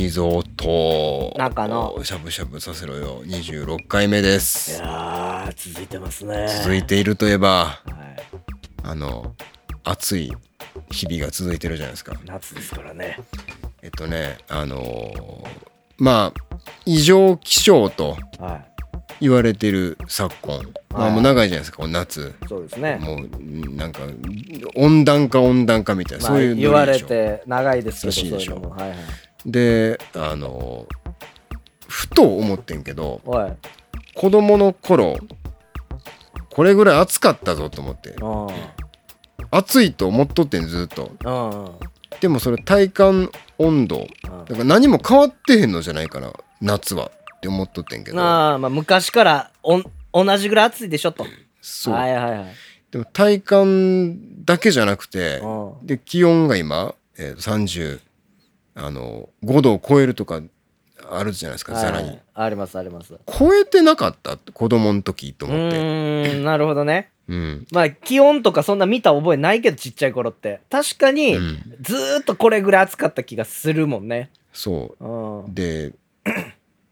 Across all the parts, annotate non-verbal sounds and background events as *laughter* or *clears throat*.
石蔵と中野しゃぶしゃぶさせろよ26回目ですいや続いてますね続いているといえばはい、あの暑い日々が続いてるじゃないですか夏ですからねえっとねあのーまあ異常気象とは言われてる昨今まあもう長いじゃないですか夏そうですねもうなんか温暖化温暖化みたいな、まあそういう言われて長いですけどそうらしいでしょいうのもはいはいであのふと思ってんけどおい。子供の頃これぐらい暑かったぞと思って。うん暑いと思っとってんずっと。でもそれ体感温度だから何も変わってへんのじゃないかな夏はって思っとってんけど。ああまあ昔からおん同じぐらい暑いでしょと。そう、はいはいはい。でも体感だけじゃなくてうんで気温が今、えー、30あの5度を超えるとかあるじゃないですか、はいさらに。ありますあります。う超えてなかった？子供の時と思って。ーんなるほどね。うん、まあ気温とかそんな見た覚えないけどちっちゃい頃って。確かにうん、ずーっとこれぐらい暑かった気がするもんね。そう。うん。で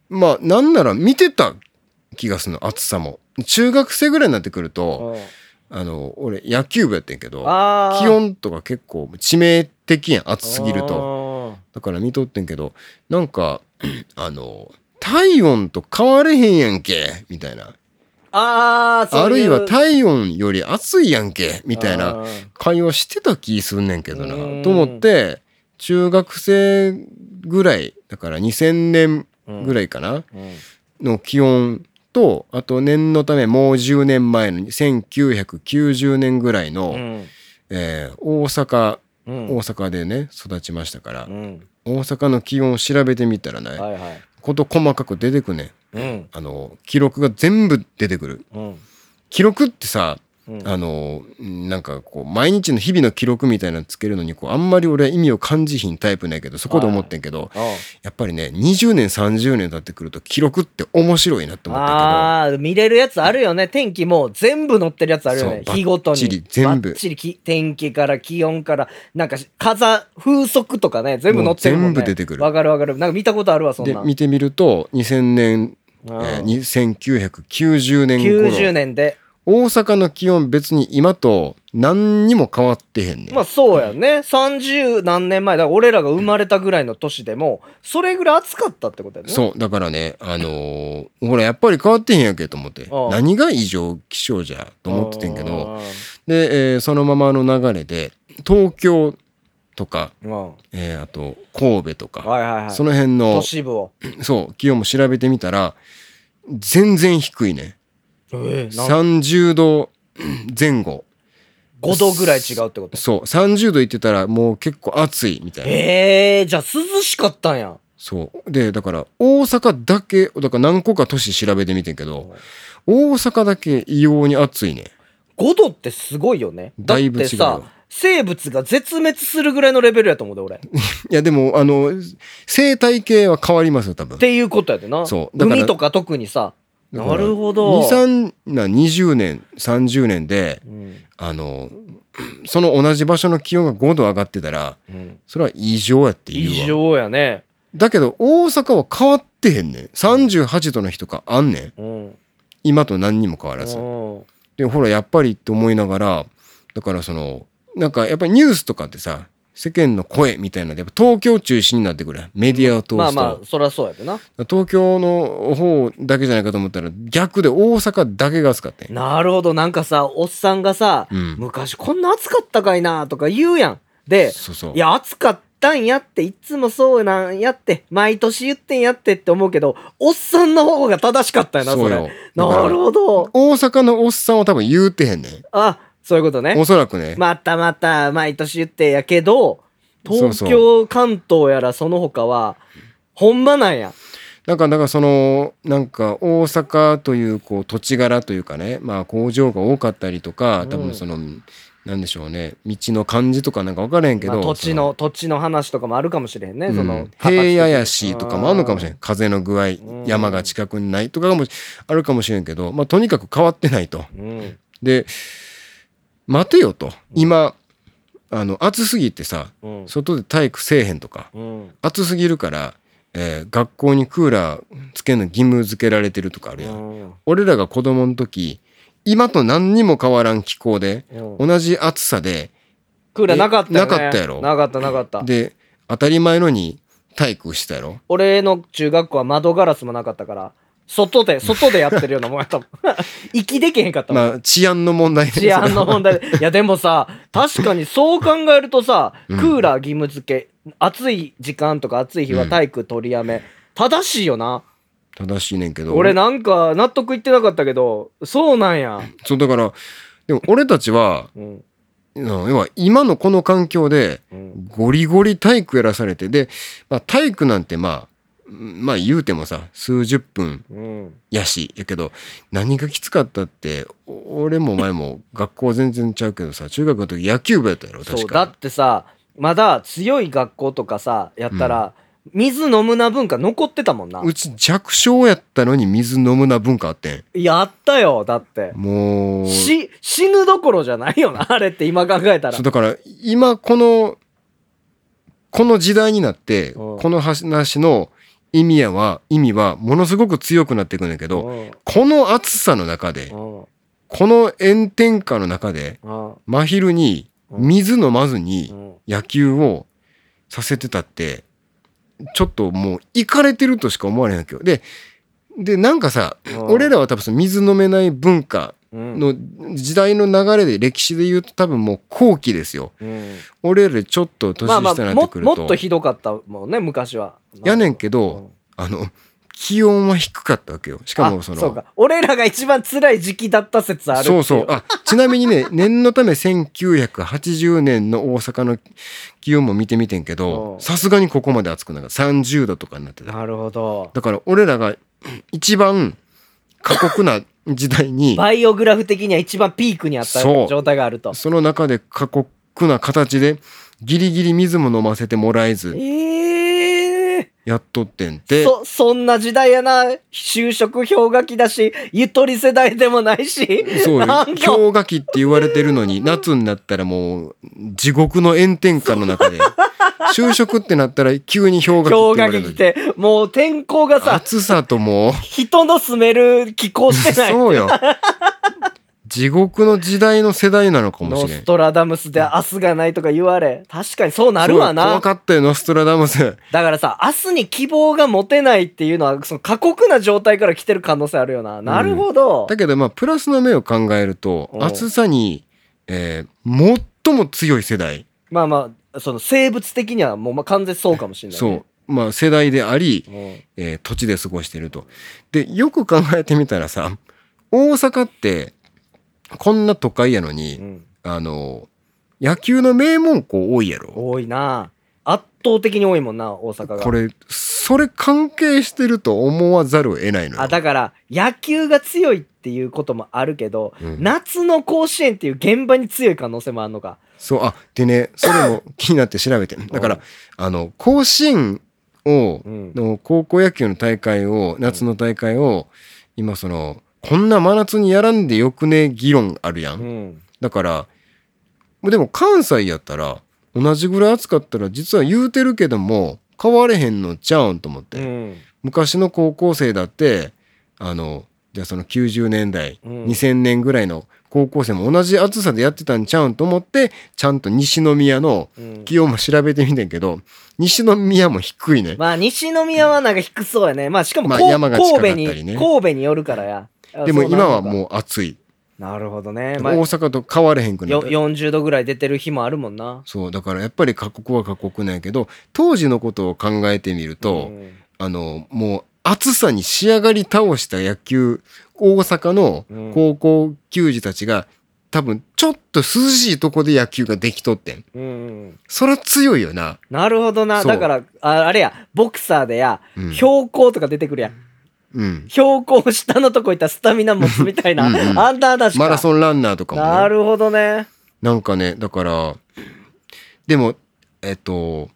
まあなんなら見てた気がするの暑さも。中学生ぐらいになってくるとうん。あの俺野球部やってんけど気温とか結構致命的やん暑すぎると。とだから見とってんけどなんか *clears throat* あの体温と変われへんやんけみたいな。あああるいはう体温より暑いやんけみたいなうん会話してた気すんねんけどうなん。と思って中学生ぐらいだから2000年ぐらいかなうん。の気温とあと念のためもう10年前の1990年ぐらいの、うん。えー大阪うん大阪でね育ちましたから、うん。大阪の気温を調べてみたらね、はいはい。こと細かく出てくねうん。あの記録が全部出てくる。うん。記録ってさうんあのなんかこう毎日の日々の記録みたいなのつけるのにこうあんまり俺は意味を感じひんタイプなんやけどそこで思ってんけど、うんやっぱりね20年30年経ってくると記録って面白いなって思ったああ見れるやつあるよね。天気も全部載ってるやつあるよね。日ごとに。全部。天気から気温からなんか風風速とかね全部載ってるもんね。全部出てくる。わかるわかる。なんか見たことあるわそんな見てみると2000年、うんえーに1990年頃。90年で大阪の気温別に今と何にも変わってへんねん、まあそうやね。30何年前。だから俺らが生まれたぐらいの年でもそれぐらい暑かったってことやね。そう。だからねあのーほらやっぱり変わってへんやんけと思って。ああ。何が異常気象じゃと思っててんけど。どで、えーそのままの流れで東京とか、うんえーあと神戸とか、はいはいはい。その辺の都市部を。そう気温も調べてみたら全然低いねえなん30度前後。5度ぐらい違うってこと？そう。30度いってたらもう結構暑いみたいな。えー、じゃあ涼しかったんや。そう。でだから大阪だけだから何個か都市調べてみてんけど大阪だけ異様に暑いね。5度ってすごいよね。だいぶ違うてさ生物が絶滅するぐらいのレベルやと思うで俺。っ *laughs* いやでもあの生態系は変わりますよ多分。ていうことやでな。そう。海とか特にさなるほど。23な20年30年でうん。あのその同じ場所の気温が5度上がってたらうん。それは異常やって言うわ。異常やね。だけど大阪は変わってへんねん。38度の日とかあんねん。うん。今と何にも変わらず。うん。でほらやっぱりって思いながらだからそのなんかやっぱりニュースとかってさ世間の声みたいなのでやっぱ東京中心になってくる。メディアを通すと、まあまあそりゃそうやでな。東京の方だけじゃないかと思ったら逆で大阪だけが暑かったなるほど。なんかさおっさんがさ、うん。昔こんな暑かったかいなとか言うやん。でそうそう。いや暑かったんやっていつもそうなんやって毎年言ってんやってって思うけどおっさんの方が正しかったよなそれ。なるほど。大阪のおっさんは多分言うてへんねん。あそういうことね。おそらくね、またまた毎年言ってやけど東京関東やらその他はほんまなんや。なんかだからそのなんか大阪というこう土地柄というかねまあ工場が多かったりとか多分その、なんでしょうね道の感じとかなんか分からへんけど、まあ土地の土地の話とかもあるかもしれへんね、そのそのうん平野やしとかもあるのかもしれん。ん風の具合ん。山が近くにないとかもあるかもしれんけど、まあ、とにかく変わってないと。うん。で待てよと。今あの暑すぎてさうん。外で体育せえへんとかうん。暑すぎるからえー学校にクーラーつけるの義務付けられてるとかあるやん。うん。俺らが子供の時今と何にも変わらん気候でうん。同じ暑さでクーラーなかったよね。なかったやろ。なかったなかった。で当たり前のに体育したやろ。俺の中学校は窓ガラスもなかったから外で外でやってるようなもんやったもん息できへんかったもん、まあ治安の問題で治安の問題。でいやでもさ確かにそう考えるとさクうん。ーラー義務付け暑い時間とか暑い日は体育取りやめ、正しいよな。正しいねんけど。俺なんか納得いってなかったけどそうなんや、そうだからでも俺たちはうん。うん要は今のこの環境でうん。ゴリゴリ体育やらされてで、まあ、体育なんてまあまあ言うてもさ数十分うん、やしやけど何がきつかったってお俺も前も学校全然ちゃうけどさ中学の時野球部やったやろ確そうだかってさまだ強い学校とかさやったら、水飲むな文化残ってたもんな。うち弱小やったのに水飲むな文化あってやったよだって。んもう。し死ぬどころじゃないよな *laughs* あれって今考えたら。そうだから今このこの時代になってうん。この話の意味やは意味はものすごく強くなっていくんだけどうん。この暑さの中でうん。この炎天下の中でうん。真昼に水飲まずにうん。野球をさせてたってちょっともういかれてるとしか思われへんわけよ。ででなんかさうん。俺らは多分その水飲めない文化うんの時代の流れで歴史で言うと多分もう後期ですよ。うん俺らよりちょっと年まあまあ下になっもてくると。もっとひどかったもんね昔はやねんけどあの気温は低かったわけよ。しかもそのあそうか俺らが一番辛い時期だった説あるそうそう。あ、ちなみにね、*laughs* 念のため1980年の大阪の気温も見てみてんけどう、んさすがにここまで暑くなかった。30度とかになってた。なるほどだから俺らが一番過酷な時代に、バイオグラフ的には一番ピークにあった状態があると。その中で過酷な形で、ギリギリ水も飲ませてもらえず、ええやっとってんて、そそんな時代やな。就職氷河期だしゆとり世代でもないし。そうよ。氷河期って言われてるのに *laughs* 夏になったらもう地獄の炎天下の中で。就職ってなったら急に氷河期氷って言われる河期来てもう天候がさ暑さとも。う人の住める気候してない。*laughs* そうよ地獄の時代の世代なのかもノしれん。ストラダムスで明日がないとか言われ。確かにそうなるわそうな怖かったよノストラダムス。だからさ明日に希望が持てないっていうのはその過酷な状態から来てる可能性あるよな。なるほど、だけどまあプラスの目を考えるとう。ん暑さに、えー最も強い世代。まあまあその生物的にはもうまあ完全にそうかもしれない、そね、う。まあ世代であり、う。んえー土地で過ごしていると。でよく考えてみたらさ大阪ってこんな都会やのに、うん。あの野球の名門校多いやろ。多いな。圧倒的に多いもんな大阪が。これそれ関係してると思わざるを得ないのよ。あだから野球が強いっていうこともあるけど、うん。夏の甲子園っていう現場に強い可能性もあるのか。そうあでねそれも *laughs* 気になって調べてだからあの甲子園をうん。の高校野球の大会を夏の大会を今そのこんな真夏にやらんでよくね？議論あるやん。うん。だからでも関西やったら同じぐらい暑かったら実は言うてるけども変われへんのちゃうんと思って、うん。昔の高校生だってあのじゃあその90年代、うん。2000年ぐらいの高校生も同じ暑さでやってたんちゃうんと思ってちゃんと西宮のうん。気温も調べてみてんけど西宮も低いね。まあ西宮はなんか低そうやね。まあしかも、まあ山が近かった神戸りねに神戸によるからやでも今はうもう暑い。なるほどね、まあ、大阪と変われへんくなよった。40度ぐらい出てる日もあるもんな。そうだからやっぱり過酷は過酷なんやけど当時のことを考えてみると、うん。あのもう暑さに仕上がり倒した野球大阪のうん。高校球児たちが多分ちょっと涼しいとこで野球ができとってん。うんうん。そら強いよな。なるほどな。だからああれやボクサーでや、うん。標高とか出てくるやんうん。標高下のとこ行ったらスタミナ持つみたいなうんうんあんた話か。マラソンランナーとかも、ね、なるほどね。なんかねだからでもえっと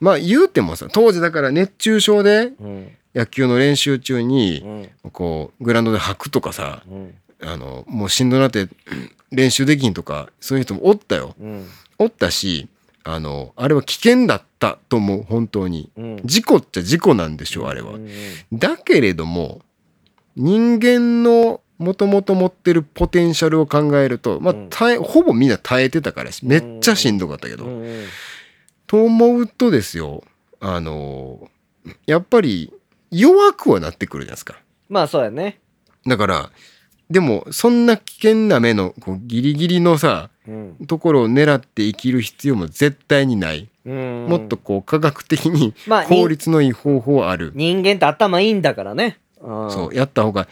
まあ言うてもさ当時だから熱中症でうん。野球の練習中うにん。こうグラウンドで吐くとかさうん。あのもうしんどなって練習できんとかそういう人もおったよ。うん。おったしあのあれは危険だったと思う本当に。うん。事故っちゃ事故なんでしょうあれは。うんうん。だけれども人間のもともと持ってるポテンシャルを考えると、まあうん。耐えほぼみんな耐えてたからしめっちゃしんどかったけど、うんうん。と思うとですよあのやっぱり弱くはなってくるじゃないですか。まあそうやね。だからでもそんな危険な目のこうギリギリのさうん。ところを狙って生きる必要も絶対にない、うん。もっとこう科学的にまあ効率のいい方法はある、人間って頭いいんだからね。うん。そうやった方が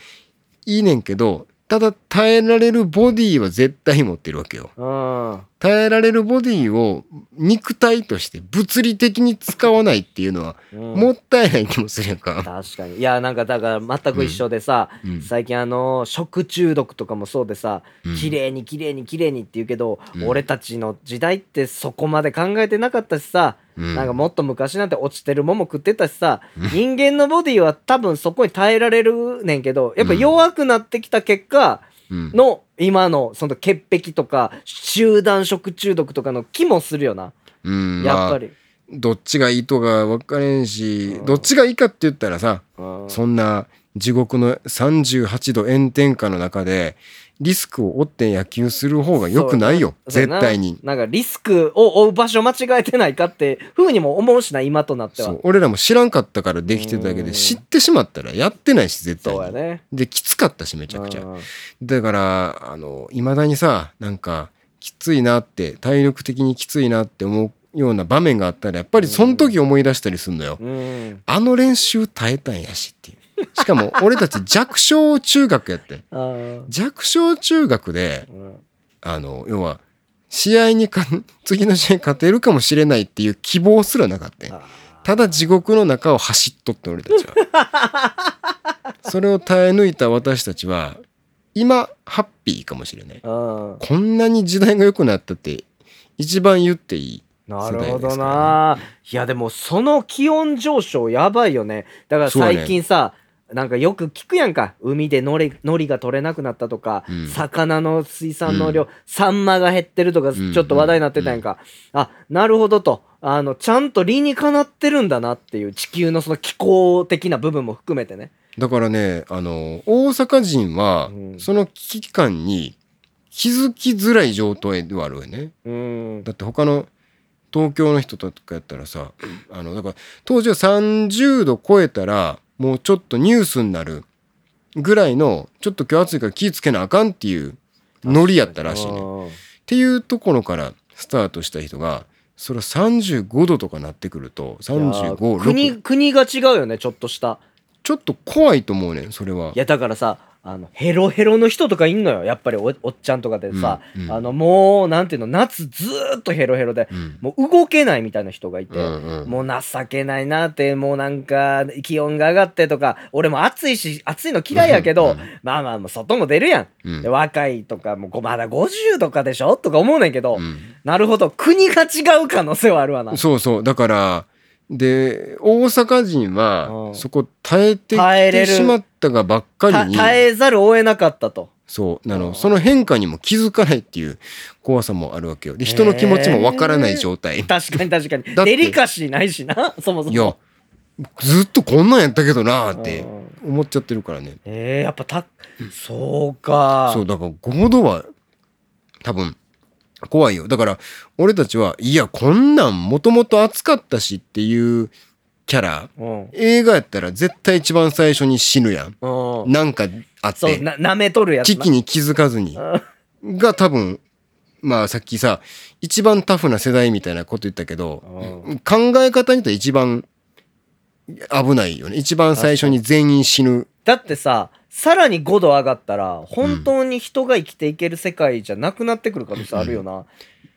いいねんけどただ耐えられるボディは絶対持ってるわけよ。うん。耐えられるボディを肉体として物理的に使わないっていうのはうん。もったいない気もするやんか、確かに。いやなんかだから全く一緒でさ、うん。最近あの食中毒とかもそうでさ、うん。綺麗に綺麗に綺麗にって言うけど、うん。俺たちの時代ってそこまで考えてなかったしさ、うん。なんかもっと昔なんて落ちてるもんも食ってたしさ、人間のボディは多分そこに耐えられるねんけどやっぱ弱くなってきた結果うんの今のその潔癖とか集団食中毒とかの気もするよな、うんやっぱり。まあどっちがいいとか分かれんし、うん。どっちがいいかって言ったらさ、うん。そんな地獄の38度炎天下の中でリスクを負って野球する方が良くないよ絶対に。なんかリスクを負う場所間違えてないかってふうにも思うしな今となっては俺らも知らんかったからできてただけうんで知ってしまったらやってないし絶対に。ねできつかったしめちゃくちゃ。うんだからあの未だにさなんかきついなって体力的にきついなって思うような場面があったらやっぱりその時思い出したりするのよ。うんあの練習耐えたんやしっていう。しかも *laughs* 俺たち弱小中学やって。弱小中学でうん。あの要は試合にか *laughs* 次の試合勝てるかもしれないっていう希望すらなかったただ地獄の中を走っとって俺たちは。*laughs* それを耐え抜いた私たちは今ハッピーかもしれない。こんなに時代が良くなったって一番言っていいなるほどな、いやでもその気温上昇やばいよね。だから最近さ、なんかよく聞くやんか。海でのりのりが取れなくなったとか、うん。魚の水産の量、サンマが減ってるとかん。ちょっと話題になってたやんか、あなるほどと。あのちゃんと理にかなってるんだなっていう地球のその気候的な部分も含めてね。だからねあの大阪人はうん。その危機感に気づきづらい状態ではあるよね。うん。だって他の東京の人とかやったらさあのだから当時は30度超えたらもうちょっとニュースになるぐらいのちょっと今日暑いから気ぃつけなあかんっていうノリやったらしいね。っうんていうところからスタートした人がそれは35度とかなってくるといやー356国国が違うよねちょっとしたちょっと怖いと思うねんそれは。いやだからさあのヘロヘロの人とかいんのよ。やっぱりおおっちゃんとかでさ、うんうん。あのもうなんていうの？夏ずーっとヘロヘロで、うん。もう動けないみたいな人がいて、うんうん。もう情けないなってもうなんか気温が上がってとか俺も暑いし暑いの嫌いやけど、うんまあまあもう外も出るやん、うん。で若いとかもうごまだ50とかでしょ？とか思うねんけど、うん。なるほど。国が違う可能性はあるわな。そうそう。だからで大阪人はうん。そこ耐えてき耐えれる。てしまったがばっかりにた耐えざるを得なかったと。そう。あうんのその変化にも気づかないっていう怖さもあるわけよ。で人の気持ちもわからない状態、確かに確かに。だってデリカシーないしな *laughs* そもそも。いやずっとこんなんやったけどなーってうん。思っちゃってるからね。えー、やっぱたそうか。そうだから5度は多分怖いよ。だから俺たちはいやこんなんもともと暑かったしっていうキャラうん。映画やったら絶対一番最初に死ぬやん。うん。なんかあって。な舐めとるやつな。危機に気づかずに。うん。が多分まあさっきさ一番タフな世代みたいなこと言ったけどうん。考え方によっては一番危ないよね。一番最初に全員死ぬ。だってささらに5度上がったら本当に人が生きていける世界じゃなくなってくる可能性あるよな、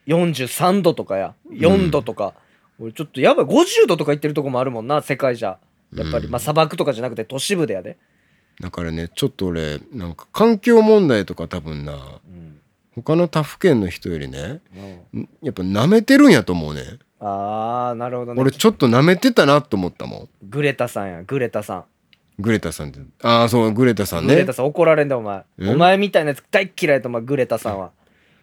43度とかや。4度とか、俺ちょっとやばい50度とか言ってるとこもあるもんな世界じゃ。やっぱり、うん。まあ砂漠とかじゃなくて都市部でやで、だからねちょっと俺なんか環境問題とか多分なうん。他の他府県の人よりねうんん。やっぱ舐めてるんやと思うね。あーなるほどね。俺ちょっと舐めてたなと思ったもん。グレタさんやグレタさんグレタさんって。ああそうグレタさんね。グレタさん怒られんだお前。え？お前みたいなやつ大っ嫌いとお前グレタさんは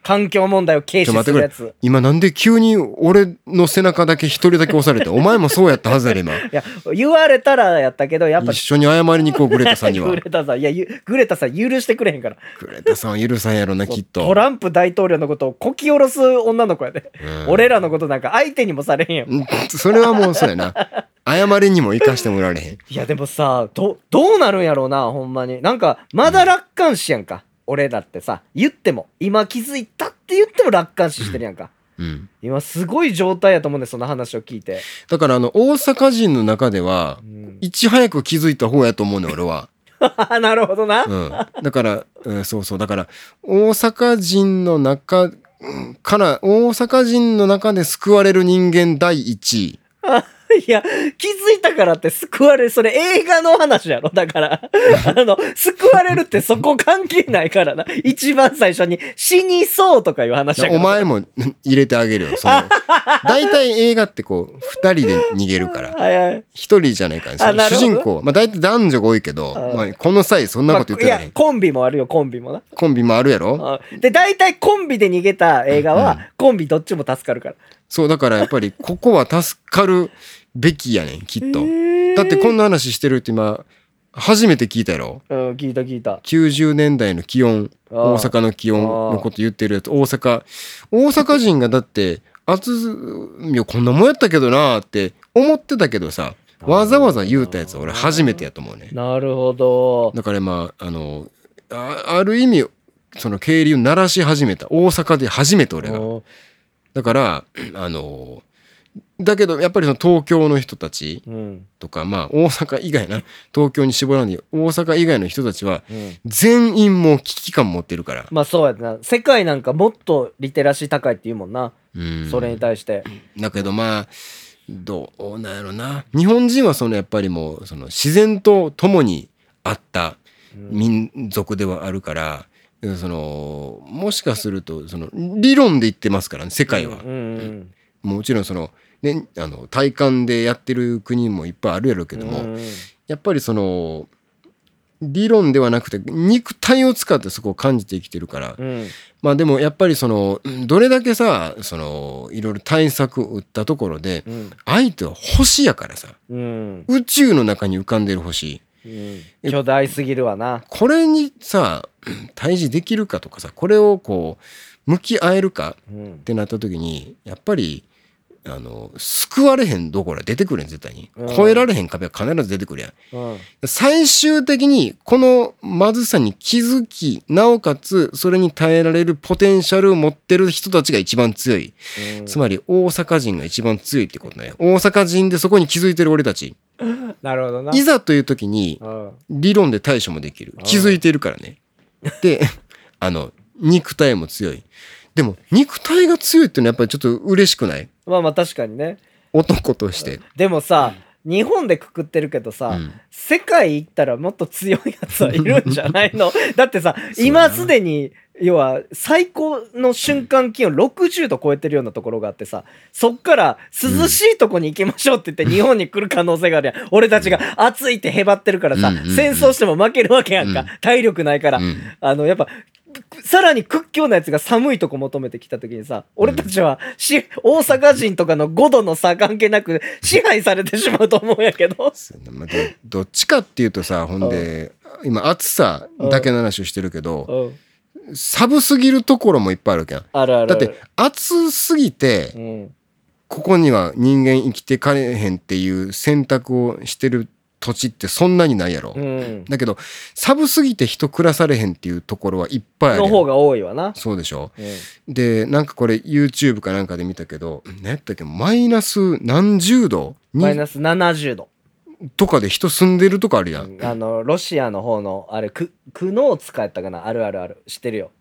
環境問題を軽視するやつ。今なんで急に俺の背中だけ一人だけ押されて *laughs* お前もそうやったはずやで今。いや言われたらやったけどやっぱ一緒に謝りに行こうグレタさんには。*laughs* グレタさん。いやゆグレタさん許してくれへんから。グレタさんは許さんやろなきっと。トランプ大統領のことをこき下ろす女の子やで、うん。俺らのことなんか相手にもされへんやん。うんそれはもうそうやな。謝りにも生かしてもらわれへん。いやでもさどどうなるんやろうなほんまに。なんかまだ楽観視やんか、俺だってさ言っても今気づいたって言っても楽観視してるやんか、うん。今すごい状態やと思うねんその話を聞いて、だからあの大阪人の中ではうん、いち早く気づいた方やと思うねん俺は、*laughs* なるほどな、うん、だから、うん、そうそう。だから大阪人の中うんから大阪人の中で救われる人間第一。位 *laughs* *laughs* いや気づいたからって救われるそれ映画の話やろ？*laughs* だからあの救われるってそこ関係ないからな。一番最初に死にそうとかいう話やから。お前も *laughs* 入れてあげるよその。大体映画ってこう二人で逃げるから。一人じゃないからそのあなるほど。主人公。まあ大体男女が多いけどあまあ、この際そんなこと言ってられへんまあいやコンビもあるよコンビもな。コンビもあるやろ？あで大体コンビで逃げた映画は、うん。コンビどっちも助かるからそうだからやっぱりここは助かるべきやねんきっと。だってこんな話してるって今初めて聞いたやろ？うん聞いた聞いた。90年代の気温大阪の気温のこと言ってるやつ。大阪。大阪人がだって暑いやこんなもんやったけどなって思ってたけどさわざわざ言うたやつ俺初めてやと思うねなるほど。だからまああのあある意味その渓流鳴らし始めた。大阪で初めて俺が。おだから *clears throat* あのだけどやっぱりその東京の人たちうん。とかまあ大阪以外な東京に絞らないで大阪以外の人たちはうん。全員もう危機感持ってるから、まあそうやな。世界なんかもっとリテラシー高いって言うもんな、うん、それに対して。*clears throat* だけどまあどうなんやろな。日本人はそのやっぱりもうその自然と共にあった民族ではあるから、そのもしかするとその理論で言ってますからね世界は、うんうんもちろんその,、ね、あの体感でやってる国もいっぱいあるやろうけども、うんやっぱりその理論ではなくて肉体を使ってそこを感じて生きてるから、うん。まあでもやっぱりそのうんどれだけさそのいろいろ対策を打ったところでうん。相手は星やからさ。うん。宇宙の中に浮かんでる星。うん。巨大すぎるわな。これにさ *clears throat* 対峙できるかとかさこれをこう向き合えるかうん。ってなった時にやっぱりあの救われへんどころは出てくるやん絶対に。うん。越えられへん壁は必ず出てくるやん。うん。最終的にこのまずさに気づきなおかつそれに耐えられるポテンシャルを持ってる人たちが一番強い。うん。つまり大阪人が一番強いってことね。大阪人でそこに気づいてる俺たち。*laughs* なるほどな。いざという時にうん。理論で対処もできる。気づいてるからねであの肉体も強い。でも肉体が強いってのはやっぱりちょっと嬉しくない？まあまあ確かにね。男として、でもさ日本でくくってるけどさ、うん。世界行ったらもっと強いやつはいるんじゃないの？*laughs* だってさそうやな今すでに要は最高の瞬間気温60度超えてるようなところがあってさそっから涼しいとこに行きましょうって言って日本に来る可能性があるやん。俺たちが暑いってへばってるからさ、うんうんうん。戦争しても負けるわけやんか、うん。体力ないから、うん。あのやっぱさらに屈強なやつが寒いとこ求めてきた時にさ俺たちはし大阪人とかの5度の差関係なく支配されてしまうと思うんやけど。まあどどっちかっていうとさほんで今暑さだけの話をしてるけどうん寒すぎるところもいっぱいあるわけやんあるある。だって暑すぎてうん、ここには人間生きてかれへんっていう選択をしてる土地ってそんなにないやろ、うん。だけど寒すぎて人暮らされへんっていうところはいっぱいあるの方が多いわな。そうでしょ？うんでなんかこれ YouTube かなんかで見たけど何やったっけ？マイナス何十度？にマイナス70度。とかで人住んでるとこあるやん、あの、ロシアの方の、あれ、ク、クノーツかやったかな？あるあるある。知ってるよ。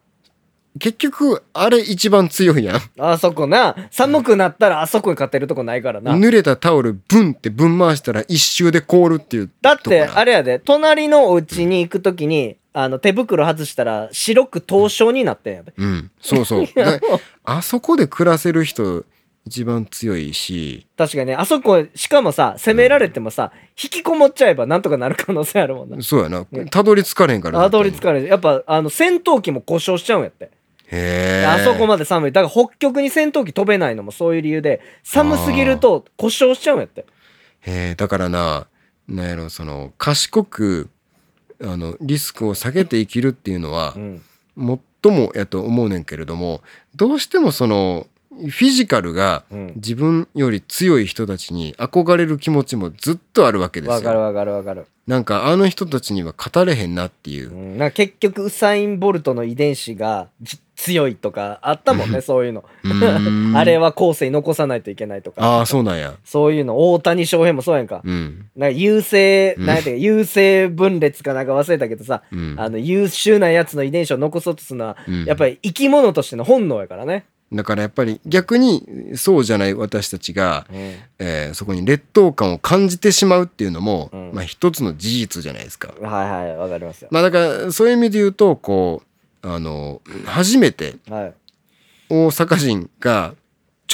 結局あれ一番強いやんあそこな、寒くなったらあそこに勝てるとこないからな。濡れたタオルブンってぶん回したら一周で凍るっていうだって、あれやで、隣のお家に行くときに、あの、手袋外したら白く凍傷になってんやで。うんそうそう *laughs* だあそこで暮らせる人一番強いし確かにね、あそこ、しかもさ、攻められてもさ、引きこもっちゃえばなんとかなる可能性あるもんな。そうやなたどり着かれへんからたどり着れかない。やっぱ、あの、戦闘機も故障しちゃうんやって。へえあそこまで寒い。だから北極に戦闘機飛べないのもそういう理由で寒すぎると故障しちゃうんやって。へえだからななんやろその賢くあのリスクを下げて生きるっていうのはうん。最もやと思うねんけれどもどうしてもそのフィジカルがうん。自分より強い人たちに憧れる気持ちもずっとあるわけですよ。わかるわかるわかる、なんかあの人たちには語れへんなっていう。う。ん、なんか結局ウサイン・ボルトの遺伝子がじ強いとかあったもんねそういうの。*laughs* あれは後世に残さないといけないとか。ああそうなんや。そういうの大谷翔平もそうやんか。うん。なんか優勢、うんなんやったっけ優勢分裂かなんか忘れたけどさ、うん。あの優秀なやつの遺伝子を残そうとするのは、うん。やっぱり生き物としての本能やからね。だからやっぱり逆にそうじゃない私たちが、うんえーそこに劣等感を感じてしまうっていうのも、うんまあ一つの事実じゃないですか。はいはいわかりますよ。まあだからそういう意味で言うとこうあの初めてはい、大阪人が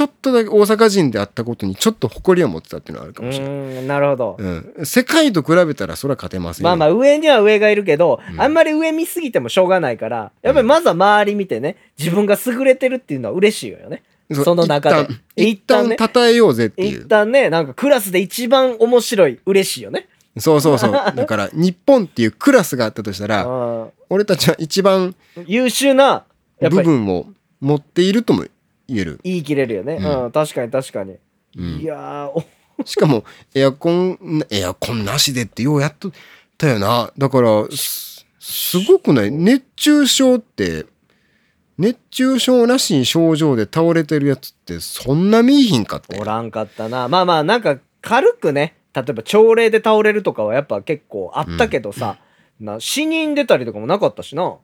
ちょっとだけ大阪人であったことにちょっと誇りを持ってたっていうのはあるかうもしれない。なるほど。うん、世界と比べたらそれは勝てませんよ。まあまあ上には上がいるけど、うんあんまり上見すぎてもしょうがないからやっぱりまずは周り見てね自分が優れてるっていうのは嬉しいよね。その中で一旦一旦ねえようぜってい一う。旦ねなんかクラスで一番面白い嬉しいよね。そうそうそう。*laughs* だから日本っていうクラスがあったとしたら、うん俺たちは一番優秀な部分を持っているとも言える。言い切れるよね。うん。うん、確かに確かに。うん。いや *laughs* しかもエアコンエアコンなしでってようやっとったよな。だからすすごくない？熱中症って熱中症なしに症状で倒れてるやつってそんな見いひんかって。おらんかったな。まあまあなんか軽くね例えば朝礼で倒れるとかはやっぱ結構あったけどさ、な死人出たりとかもなかったしな、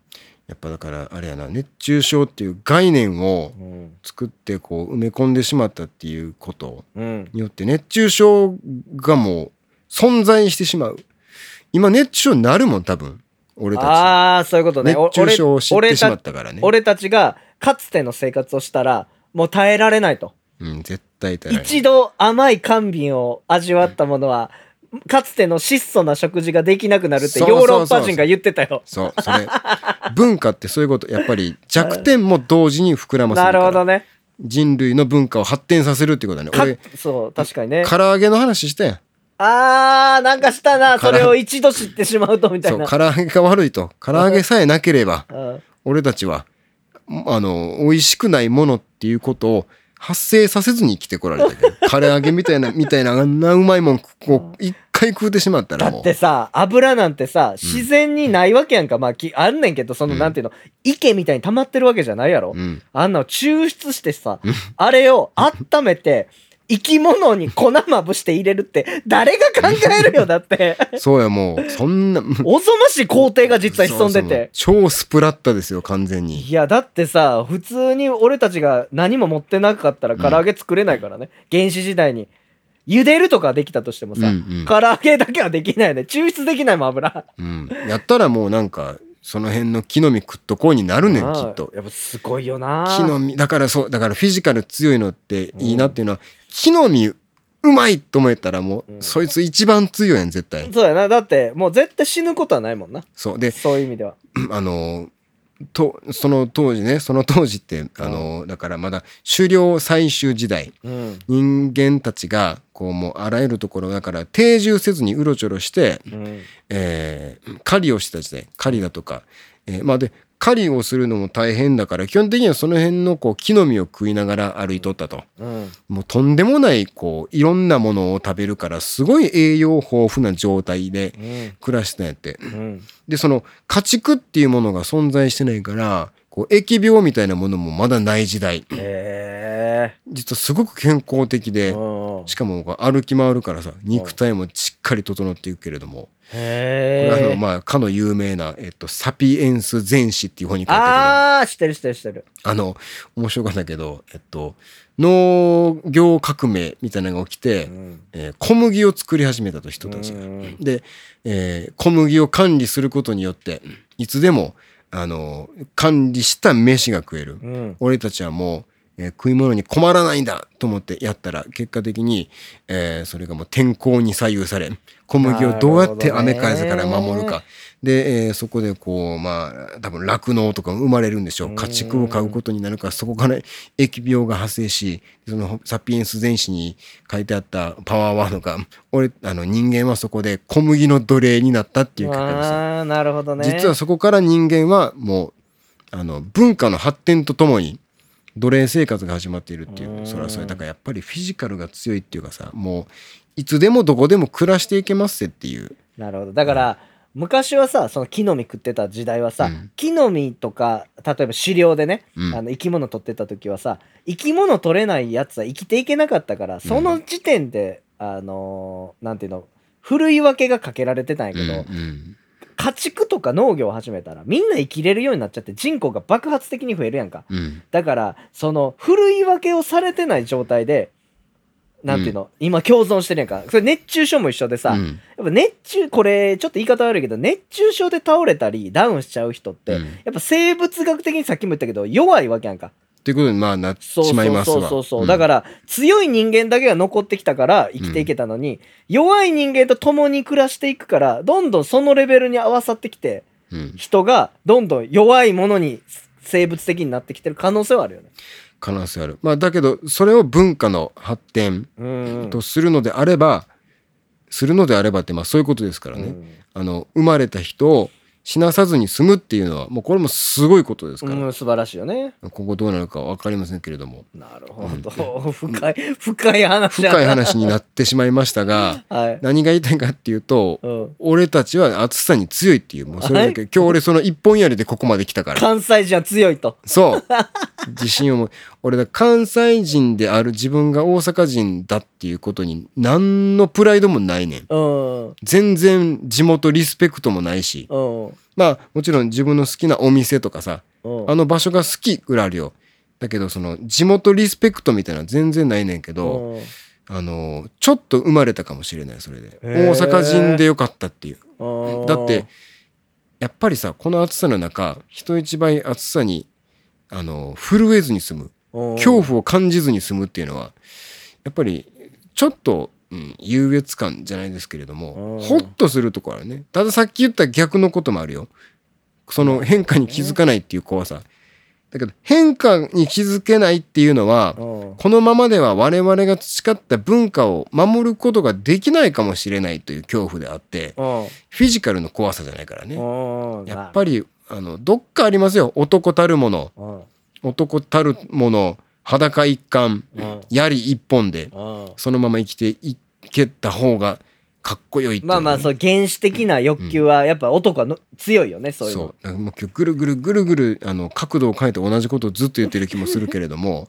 やっぱだからあれやな熱中症っていう概念をうん。作ってこう埋め込んでしまったっていうことうん、によって熱中症がもう存在してしまう。今熱中症になるもん多分俺たああそういうことね。ち熱中症を知ってしまったからね。俺たちがかつての生活をしたらもう耐えられないと。うん絶対耐えられない。一度甘い甘味を味わったものはかつての質素な食事ができなくなるってヨそうそうそう。ーロッパ人が言ってたよ。そうそれ。文化ってそういうことやっぱり弱点も同時に膨らませるなるほどね。人類の文化を発展させるってことだね。か俺そう確かにね。唐揚げの話したやん。あーなんかしたな。それを一度知ってしまうとみたそいうな唐揚げが悪いと。唐揚げさえなければうん。俺たちはあの美味しくないものっていうことを発生させずに生きてこられたけど *laughs* 唐揚げみたいなみたいなあんなうまいもんこう一回食うてしまったらもう。だってさ油なんてさ自然にないわけやんか、まあきあんねんけどその、うん。なんていうの池みたいに溜まってるわけじゃないやろ、うん。あんなの抽出してさあれを温めて生き物に粉まぶして入れるって誰が考えるよだって。*laughs* そうやもうそんなおぞましい工程が実は潜んでて。超スプラッタですよ完全に。いやだってさ普通に俺たちが何も持ってなかったら唐揚げ作れないからね、原始時代に。茹でるとかはできたとしてもさ、うんうん。唐揚げだけはできないよね。抽出できないもん油。うん、やったらもうなんかその辺の木の実食っとこうになるねんきっと。やっぱすごいよな。木の実だからそうだからフィジカル強いのっていいなっていうのは、木の実うまいと思ったらもう、うん。そいつ一番強いやん絶対。そうやな。だってもう絶対死ぬことはないもんな。そう。でそういう意味では。*clears throat* あのとその当時ねその当時ってあのだからまだ狩猟採集時代うん。人間たちがこうもうあらゆるところだから定住せずにうろちょろして、うん。えー狩りをした時代狩りだとか、えーまあで狩りをするのも大変だから基本的にはその辺のこう木の実を食いながら歩いとったと。うん。もうとんでもないこういろんなものを食べるからすごい栄養豊富な状態でうん。暮らしてたんやって。うん。でその家畜っていうものが存在してないからこう疫病みたいなものもまだない時代。へ実はすごく健康的えでうんしかも歩き回るからさ肉体もしっかり整っていくけれども。これあのまあかの有名な、えっと「サピエンス全史」っていう本に書いてある。ああ知ってる知ってる知ってる。あの面白かったけど、えっと、農業革命みたいなのが起きて、うん。えー小麦を作り始めたと人たちが。うん。で、えー小麦を管理することによっていつでもあの管理した飯が食える。うん。俺たちはもう、えー食い物に困らないんだと思ってやったら結果的に、えーそれがもう天候に左右され小麦をどうやって雨風から守るか、で、えーそこでこうまあ多分酪農とか生まれるんでしょう。家畜を飼うことになるからそこから *laughs* 疫病が発生しそのサピエンス全史に書いてあったパワーワードが俺あの人間はそこで小麦の奴隷になったっていう書き方です。なるほどね。実はそこから人間はもうあの文化の発展とともに奴隷生活が始まっているっていう。うん。それはそれ。だからやっぱりフィジカルが強いっていうかさもういつでもどこでも暮らしていけますぜっていう。なるほど。だから、昔はさその木の実食ってた時代はさ、うん。木の実とか例えば狩猟でね、うん。あの生き物取ってた時はさ生き物取れないやつは生きていけなかったからその時点で、あのーなんていうのふるい分けがかけられてたんやけど、うんうん家畜とか農業を始めたらみんな生きれるようになっちゃって人口が爆発的に増えるやんか。うん。だからそのふるい分けをされてない状態でなんていうの、今共存してるやんか。それ熱中症も一緒でさ、うん。やっぱ熱中これちょっと言い方悪いけど熱中症で倒れたりダウンしちゃう人って、うん。やっぱ生物学的にさっきも言ったけど弱いわけやんかっていうことにまあなってそうしまいますわ。そうそうそう、うん。だから強い人間だけが残ってきたから生きていけたのに、弱い人間と共に暮らしていくからどんどんそのレベルに合わさってきてうん。人がどんどん弱いものに生物的になってきてる可能性はあるよね。可能性ある。まあだけどそれを文化の発展うん。とするのであればするのであればってまあそういうことですからね、うん。あの生まれた人を死なさずに済むっていうのはもうこれもすごいことですから、うん、素晴らしいよね。ここどうなるか分かりませんけれどもなるほど。深い、深い話深い話になってしまいましたがはい。何が言いたいかっていうとうん。俺たちは暑さに強いっていうもうそれだけ今日俺その一本槍でここまで来たから関西人は強いと。そう自信をも俺だ関西人である自分が大阪人だっていうことに何のプライドもないねんうん。全然地元リスペクトもないしうん。まあもちろん自分の好きなお店とかさうん。あの場所が好きぐらいあるよだけどその地元リスペクトみたいなの全然ないねんけど、あのちょっと生まれたかもしれないそれで大阪人でよかったっていううん。だってやっぱりさこの暑さの中人一倍暑さにあの震えずに済むうん、恐怖を感じずに済むっていうのはやっぱりちょっと、うん、優越感じゃないですけれどもうんホッとするところはねたださっき言った逆のこともあるよその変化に気づかないっていう怖さだけど変化に気づけないっていうのはうん。このままでは我々が培った文化を守ることができないかもしれないという恐怖であってうん。フィジカルの怖さじゃないからねうん。やっぱりあのどっかありますよ男たるものうん。男たるもの裸一貫うん。槍一本でうん。そのまま生きていけた方がかっこよいっていうまあまあ、そう、原始的な欲求は、やっぱ男はの強いよね、そういうの。そうもう今日ぐるぐるぐるぐるあの角度を変えて同じことをずっと言ってる気もするけれども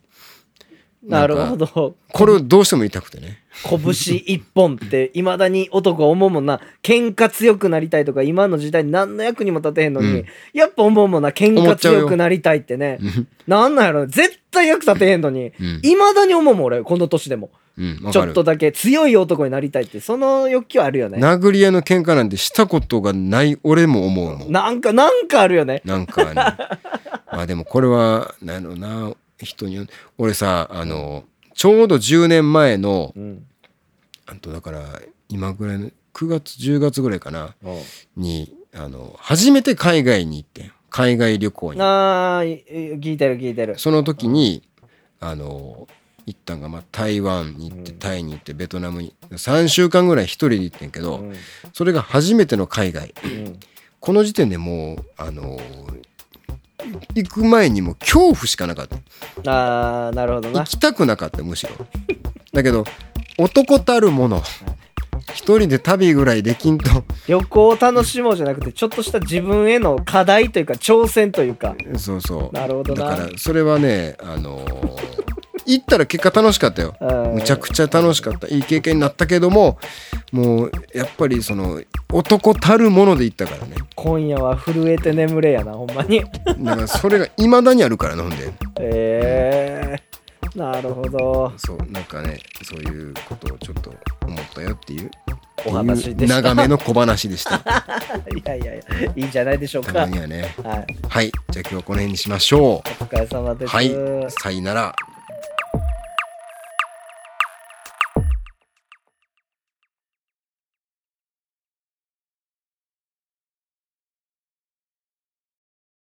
なるほど。これをどうしても言いたくてね拳一本って、いまだに男は思うもんな。喧嘩強くなりたいとか、今の時代に何の役にも立てへんのに、うんやっぱ思うもんな。喧嘩強くなりたいってね。なんなんやろ絶対役立てへんのに。*laughs* うん、いまだに思うもん、俺、この年でも。うん、わちょっとだけ強い男になりたいって、その欲求あるよね。殴り合いの喧嘩なんてしたことがない俺も思うもんなんか、なんかあるよね。なんかねまあでもこれはなんやろな人によ俺さあのちょうど10年前のうん。あとだから今ぐらいの9月10月ぐらいかな。にあの初めて海外に行ってん。海外旅行に。ああ、い聞いてる聞いてる。その時にあの行ったんが、まあ、台湾に行ってタイに行ってベトナムに。3週間ぐらい一人で行ってんけど、うん。それが初めての海外。うん。この時点でもうあの行く前にもう恐怖しかなかった。ああ、なるほどな。行きたくなかったむしろ。だけど男たるもの。一人で旅ぐらいできんと。旅行を楽しもうじゃなくて、ちょっとした自分への課題というか、挑戦というか。そうそう。なるほどな。だからそれはねあの行ったら結果楽しかったよ。うん。むちゃくちゃ楽しかった。いい経験になったけどももうやっぱりその男たるもので行ったからね。今夜は震えて眠れやな、ほんまに。だからそれがいまだにあるからなほんで。えー、なるほど。そうなんかねそういうことをちょっと思ったよっていう。お話でした。長めの小話でした。*laughs* いやいやいや、いいんじゃないでしょうたか。まにはね。はい。はい。じゃあ今日はこの辺にしましょお疲れ様です。うはい。さよなら